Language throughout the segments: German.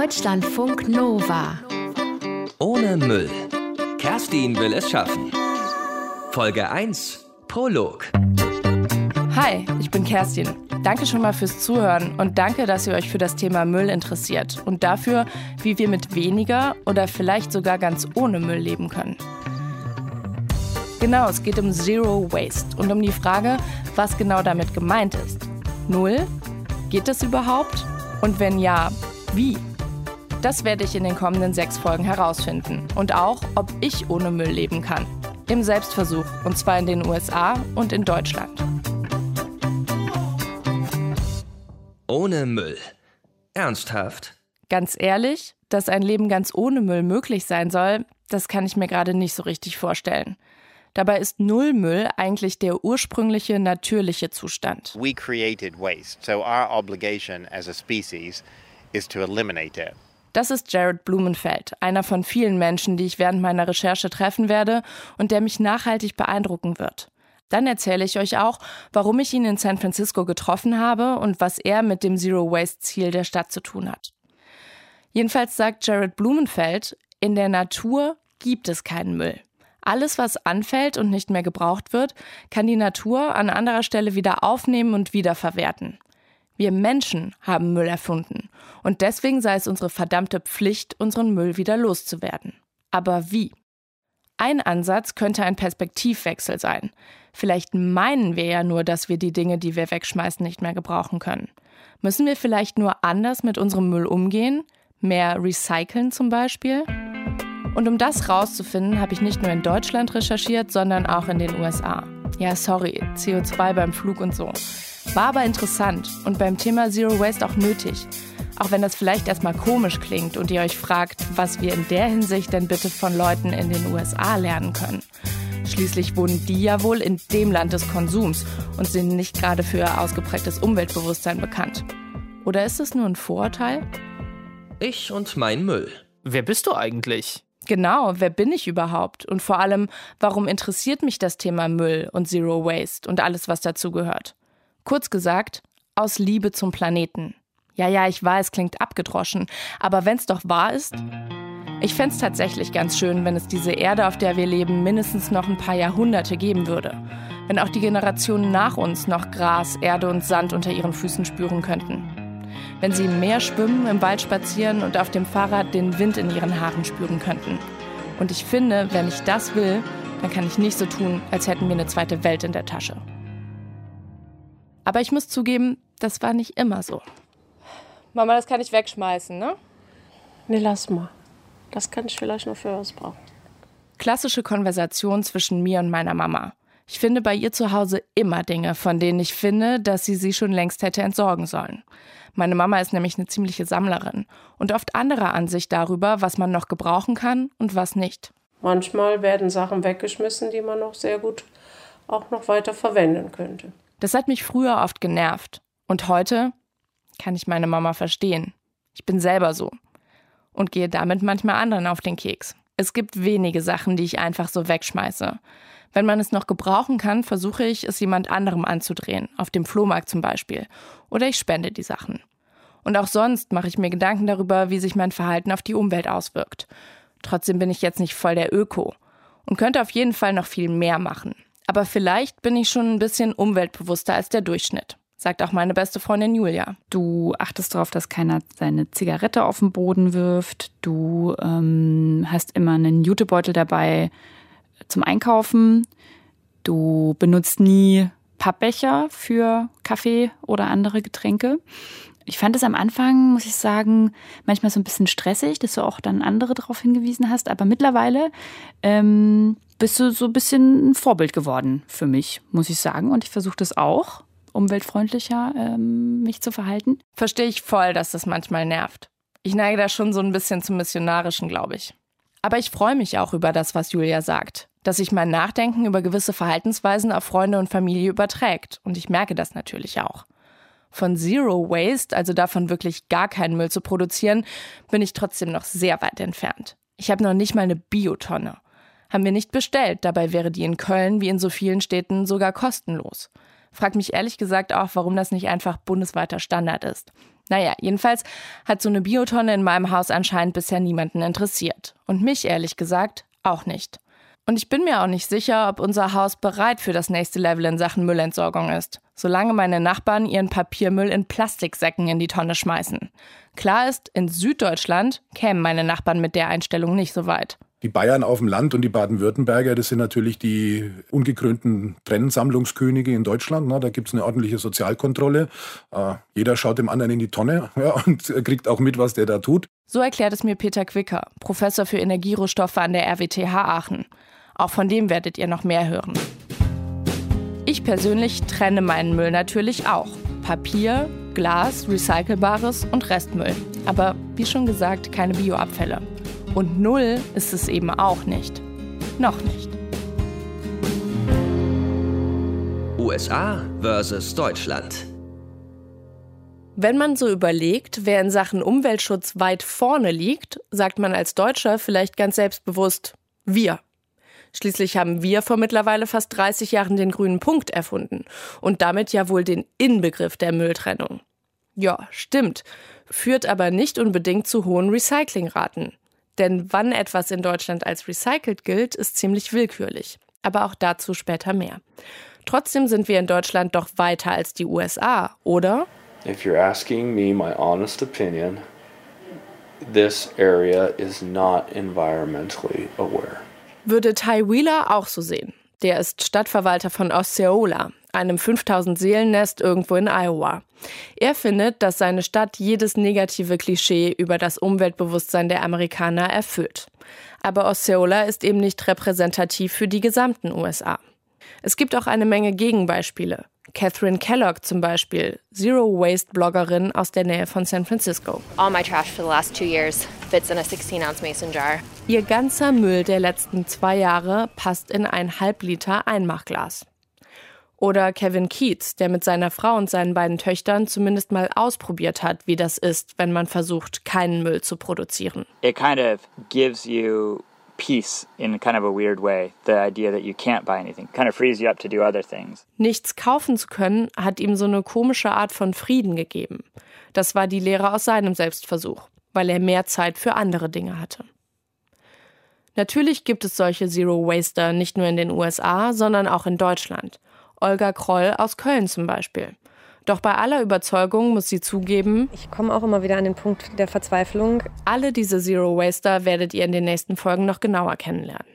Deutschlandfunk Nova. Ohne Müll. Kerstin will es schaffen. Folge 1. Prolog. Hi, ich bin Kerstin. Danke schon mal fürs Zuhören und danke, dass ihr euch für das Thema Müll interessiert und dafür, wie wir mit weniger oder vielleicht sogar ganz ohne Müll leben können. Genau, es geht um Zero Waste und um die Frage, was genau damit gemeint ist. Null? Geht das überhaupt? Und wenn ja, wie? Das werde ich in den kommenden sechs Folgen herausfinden. Und auch, ob ich ohne Müll leben kann. Im Selbstversuch. Und zwar in den USA und in Deutschland. Ohne Müll. Ernsthaft? Ganz ehrlich, dass ein Leben ganz ohne Müll möglich sein soll, das kann ich mir gerade nicht so richtig vorstellen. Dabei ist Nullmüll eigentlich der ursprüngliche natürliche Zustand. We created waste, so our obligation as a species is to eliminate it. Das ist Jared Blumenfeld, einer von vielen Menschen, die ich während meiner Recherche treffen werde und der mich nachhaltig beeindrucken wird. Dann erzähle ich euch auch, warum ich ihn in San Francisco getroffen habe und was er mit dem Zero Waste Ziel der Stadt zu tun hat. Jedenfalls sagt Jared Blumenfeld, in der Natur gibt es keinen Müll. Alles, was anfällt und nicht mehr gebraucht wird, kann die Natur an anderer Stelle wieder aufnehmen und wiederverwerten. Wir Menschen haben Müll erfunden und deswegen sei es unsere verdammte Pflicht, unseren Müll wieder loszuwerden. Aber wie? Ein Ansatz könnte ein Perspektivwechsel sein. Vielleicht meinen wir ja nur, dass wir die Dinge, die wir wegschmeißen, nicht mehr gebrauchen können. Müssen wir vielleicht nur anders mit unserem Müll umgehen? Mehr recyceln zum Beispiel? Und um das rauszufinden, habe ich nicht nur in Deutschland recherchiert, sondern auch in den USA. Ja, sorry, CO2 beim Flug und so. War aber interessant und beim Thema Zero Waste auch nötig. Auch wenn das vielleicht erstmal komisch klingt und ihr euch fragt, was wir in der Hinsicht denn bitte von Leuten in den USA lernen können. Schließlich wohnen die ja wohl in dem Land des Konsums und sind nicht gerade für ausgeprägtes Umweltbewusstsein bekannt. Oder ist es nur ein Vorurteil? Ich und mein Müll. Wer bist du eigentlich? Genau, wer bin ich überhaupt? Und vor allem, warum interessiert mich das Thema Müll und Zero Waste und alles, was dazugehört? Kurz gesagt, aus Liebe zum Planeten. Ja, ja, ich weiß, klingt abgedroschen, aber wenn's doch wahr ist. Ich fände es tatsächlich ganz schön, wenn es diese Erde, auf der wir leben, mindestens noch ein paar Jahrhunderte geben würde. Wenn auch die Generationen nach uns noch Gras, Erde und Sand unter ihren Füßen spüren könnten wenn sie im Meer schwimmen, im Wald spazieren und auf dem Fahrrad den Wind in ihren Haaren spüren könnten. Und ich finde, wenn ich das will, dann kann ich nicht so tun, als hätten wir eine zweite Welt in der Tasche. Aber ich muss zugeben, das war nicht immer so. Mama, das kann ich wegschmeißen, ne? Nee, lass mal. Das kann ich vielleicht noch für was brauchen. Klassische Konversation zwischen mir und meiner Mama. Ich finde bei ihr zu Hause immer Dinge, von denen ich finde, dass sie sie schon längst hätte entsorgen sollen. Meine Mama ist nämlich eine ziemliche Sammlerin und oft anderer Ansicht darüber, was man noch gebrauchen kann und was nicht. Manchmal werden Sachen weggeschmissen, die man noch sehr gut auch noch weiter verwenden könnte. Das hat mich früher oft genervt. Und heute kann ich meine Mama verstehen. Ich bin selber so. Und gehe damit manchmal anderen auf den Keks. Es gibt wenige Sachen, die ich einfach so wegschmeiße. Wenn man es noch gebrauchen kann, versuche ich, es jemand anderem anzudrehen, auf dem Flohmarkt zum Beispiel. Oder ich spende die Sachen. Und auch sonst mache ich mir Gedanken darüber, wie sich mein Verhalten auf die Umwelt auswirkt. Trotzdem bin ich jetzt nicht voll der Öko und könnte auf jeden Fall noch viel mehr machen. Aber vielleicht bin ich schon ein bisschen umweltbewusster als der Durchschnitt, sagt auch meine beste Freundin Julia. Du achtest darauf, dass keiner seine Zigarette auf den Boden wirft. Du ähm, hast immer einen Jutebeutel dabei zum Einkaufen. Du benutzt nie Pappbecher für Kaffee oder andere Getränke. Ich fand es am Anfang, muss ich sagen, manchmal so ein bisschen stressig, dass du auch dann andere darauf hingewiesen hast. Aber mittlerweile ähm, bist du so ein bisschen ein Vorbild geworden für mich, muss ich sagen. Und ich versuche das auch, umweltfreundlicher ähm, mich zu verhalten. Verstehe ich voll, dass das manchmal nervt. Ich neige da schon so ein bisschen zum Missionarischen, glaube ich. Aber ich freue mich auch über das, was Julia sagt, dass sich mein Nachdenken über gewisse Verhaltensweisen auf Freunde und Familie überträgt. Und ich merke das natürlich auch. Von Zero Waste, also davon wirklich gar keinen Müll zu produzieren, bin ich trotzdem noch sehr weit entfernt. Ich habe noch nicht mal eine Biotonne. Haben wir nicht bestellt, dabei wäre die in Köln wie in so vielen Städten sogar kostenlos. Frag mich ehrlich gesagt auch, warum das nicht einfach bundesweiter Standard ist. Naja, jedenfalls hat so eine Biotonne in meinem Haus anscheinend bisher niemanden interessiert. Und mich ehrlich gesagt auch nicht. Und ich bin mir auch nicht sicher, ob unser Haus bereit für das nächste Level in Sachen Müllentsorgung ist, solange meine Nachbarn ihren Papiermüll in Plastiksäcken in die Tonne schmeißen. Klar ist, in Süddeutschland kämen meine Nachbarn mit der Einstellung nicht so weit. Die Bayern auf dem Land und die Baden-Württemberger, das sind natürlich die ungekrönten Trennsammlungskönige in Deutschland. Ne? Da gibt es eine ordentliche Sozialkontrolle. Äh, jeder schaut dem anderen in die Tonne ja, und kriegt auch mit, was der da tut. So erklärt es mir Peter Quicker, Professor für Energierohstoffe an der RWTH Aachen. Auch von dem werdet ihr noch mehr hören. Ich persönlich trenne meinen Müll natürlich auch. Papier, Glas, Recycelbares und Restmüll. Aber wie schon gesagt, keine Bioabfälle. Und null ist es eben auch nicht. Noch nicht. USA versus Deutschland. Wenn man so überlegt, wer in Sachen Umweltschutz weit vorne liegt, sagt man als Deutscher vielleicht ganz selbstbewusst wir. Schließlich haben wir vor mittlerweile fast 30 Jahren den grünen Punkt erfunden und damit ja wohl den Inbegriff der Mülltrennung. Ja, stimmt, führt aber nicht unbedingt zu hohen Recyclingraten. Denn wann etwas in Deutschland als recycelt gilt, ist ziemlich willkürlich. Aber auch dazu später mehr. Trotzdem sind wir in Deutschland doch weiter als die USA, oder? If you're asking me my honest opinion, this area is not environmentally aware würde Ty Wheeler auch so sehen. Der ist Stadtverwalter von Osceola, einem 5000 Seelennest irgendwo in Iowa. Er findet, dass seine Stadt jedes negative Klischee über das Umweltbewusstsein der Amerikaner erfüllt. Aber Osceola ist eben nicht repräsentativ für die gesamten USA. Es gibt auch eine Menge Gegenbeispiele. Catherine Kellogg zum Beispiel, Zero-Waste-Bloggerin aus der Nähe von San Francisco. All my trash for the last two years fits in a 16-ounce mason jar. Ihr ganzer Müll der letzten zwei Jahre passt in ein Halbliter Einmachglas. Oder Kevin Keats, der mit seiner Frau und seinen beiden Töchtern zumindest mal ausprobiert hat, wie das ist, wenn man versucht, keinen Müll zu produzieren. It kind of gives you peace in kind of a weird way. The idea that you can't buy anything kind of frees you up to do other things. Nichts kaufen zu können, hat ihm so eine komische Art von Frieden gegeben. Das war die Lehre aus seinem Selbstversuch, weil er mehr Zeit für andere Dinge hatte. Natürlich gibt es solche Zero Waster nicht nur in den USA, sondern auch in Deutschland. Olga Kroll aus Köln zum Beispiel. Doch bei aller Überzeugung muss sie zugeben, ich komme auch immer wieder an den Punkt der Verzweiflung. Alle diese Zero Waster werdet ihr in den nächsten Folgen noch genauer kennenlernen.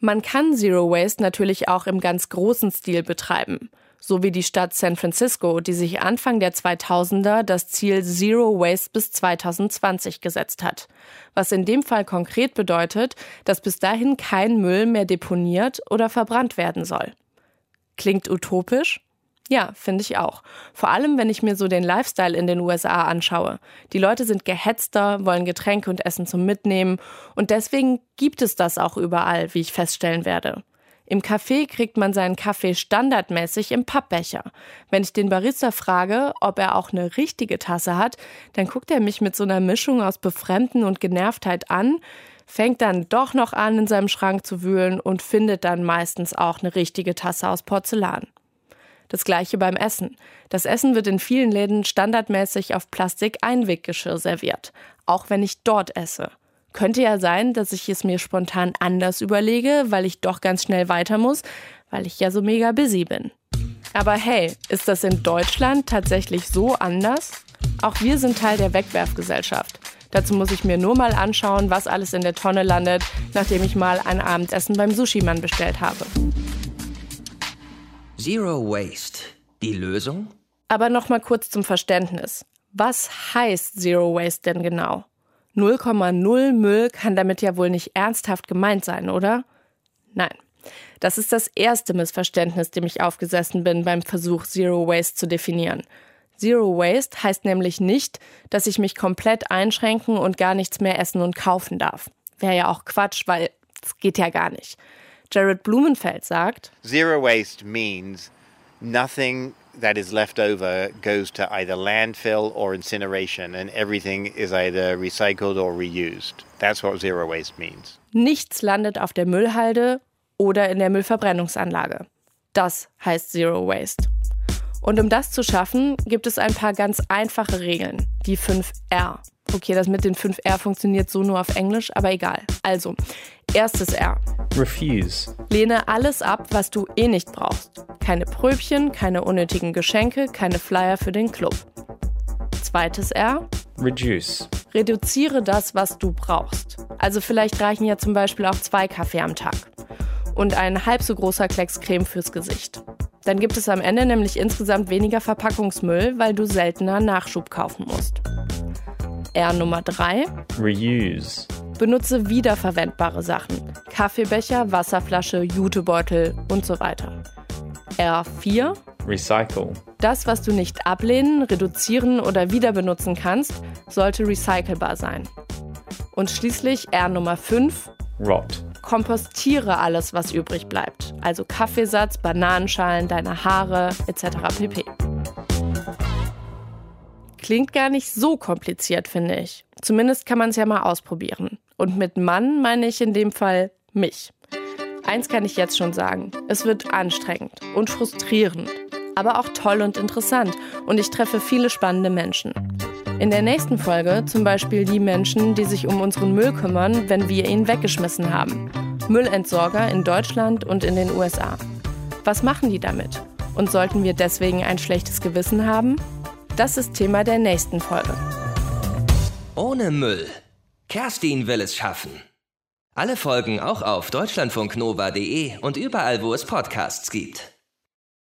Man kann Zero Waste natürlich auch im ganz großen Stil betreiben. So wie die Stadt San Francisco, die sich Anfang der 2000er das Ziel Zero Waste bis 2020 gesetzt hat. Was in dem Fall konkret bedeutet, dass bis dahin kein Müll mehr deponiert oder verbrannt werden soll. Klingt utopisch? Ja, finde ich auch. Vor allem, wenn ich mir so den Lifestyle in den USA anschaue. Die Leute sind gehetzter, wollen Getränke und Essen zum Mitnehmen und deswegen gibt es das auch überall, wie ich feststellen werde. Im Café kriegt man seinen Kaffee standardmäßig im Pappbecher. Wenn ich den Barista frage, ob er auch eine richtige Tasse hat, dann guckt er mich mit so einer Mischung aus Befremden und Genervtheit an, fängt dann doch noch an, in seinem Schrank zu wühlen und findet dann meistens auch eine richtige Tasse aus Porzellan. Das gleiche beim Essen. Das Essen wird in vielen Läden standardmäßig auf Plastik-Einweggeschirr serviert, auch wenn ich dort esse. Könnte ja sein, dass ich es mir spontan anders überlege, weil ich doch ganz schnell weiter muss, weil ich ja so mega busy bin. Aber hey, ist das in Deutschland tatsächlich so anders? Auch wir sind Teil der Wegwerfgesellschaft. Dazu muss ich mir nur mal anschauen, was alles in der Tonne landet, nachdem ich mal ein Abendessen beim Sushi-Mann bestellt habe. Zero Waste. Die Lösung? Aber noch mal kurz zum Verständnis. Was heißt Zero Waste denn genau? 0,0 Müll kann damit ja wohl nicht ernsthaft gemeint sein, oder? Nein. Das ist das erste Missverständnis, dem ich aufgesessen bin beim Versuch, Zero Waste zu definieren. Zero Waste heißt nämlich nicht, dass ich mich komplett einschränken und gar nichts mehr essen und kaufen darf. Wäre ja auch Quatsch, weil es geht ja gar nicht. Jared Blumenfeld sagt, Zero waste means nothing that is left over goes to either landfill or incineration and everything is either recycled or reused. That's what zero waste means. Nichts landet auf der Müllhalde oder in der Müllverbrennungsanlage. Das heißt Zero Waste. Und um das zu schaffen, gibt es ein paar ganz einfache Regeln. Die 5 R. Okay, das mit den 5 R funktioniert so nur auf Englisch, aber egal. Also, erstes R. Refuse. Lehne alles ab, was du eh nicht brauchst. Keine Pröbchen, keine unnötigen Geschenke, keine Flyer für den Club. Zweites R. Reduce. Reduziere das, was du brauchst. Also vielleicht reichen ja zum Beispiel auch zwei Kaffee am Tag. Und ein halb so großer Klecks Creme fürs Gesicht. Dann gibt es am Ende nämlich insgesamt weniger Verpackungsmüll, weil du seltener Nachschub kaufen musst. R Nummer 3. Reuse. Benutze wiederverwendbare Sachen. Kaffeebecher, Wasserflasche, Jutebeutel und so weiter. R4. Recycle. Das, was du nicht ablehnen, reduzieren oder wieder benutzen kannst, sollte recycelbar sein. Und schließlich R Nummer 5. Rot. Kompostiere alles, was übrig bleibt. Also Kaffeesatz, Bananenschalen, deine Haare etc. pp. Klingt gar nicht so kompliziert, finde ich. Zumindest kann man es ja mal ausprobieren. Und mit Mann meine ich in dem Fall mich. Eins kann ich jetzt schon sagen. Es wird anstrengend und frustrierend, aber auch toll und interessant. Und ich treffe viele spannende Menschen. In der nächsten Folge zum Beispiel die Menschen, die sich um unseren Müll kümmern, wenn wir ihn weggeschmissen haben. Müllentsorger in Deutschland und in den USA. Was machen die damit? Und sollten wir deswegen ein schlechtes Gewissen haben? Das ist Thema der nächsten Folge. Ohne Müll. Kerstin will es schaffen. Alle Folgen auch auf deutschlandfunknova.de und überall, wo es Podcasts gibt.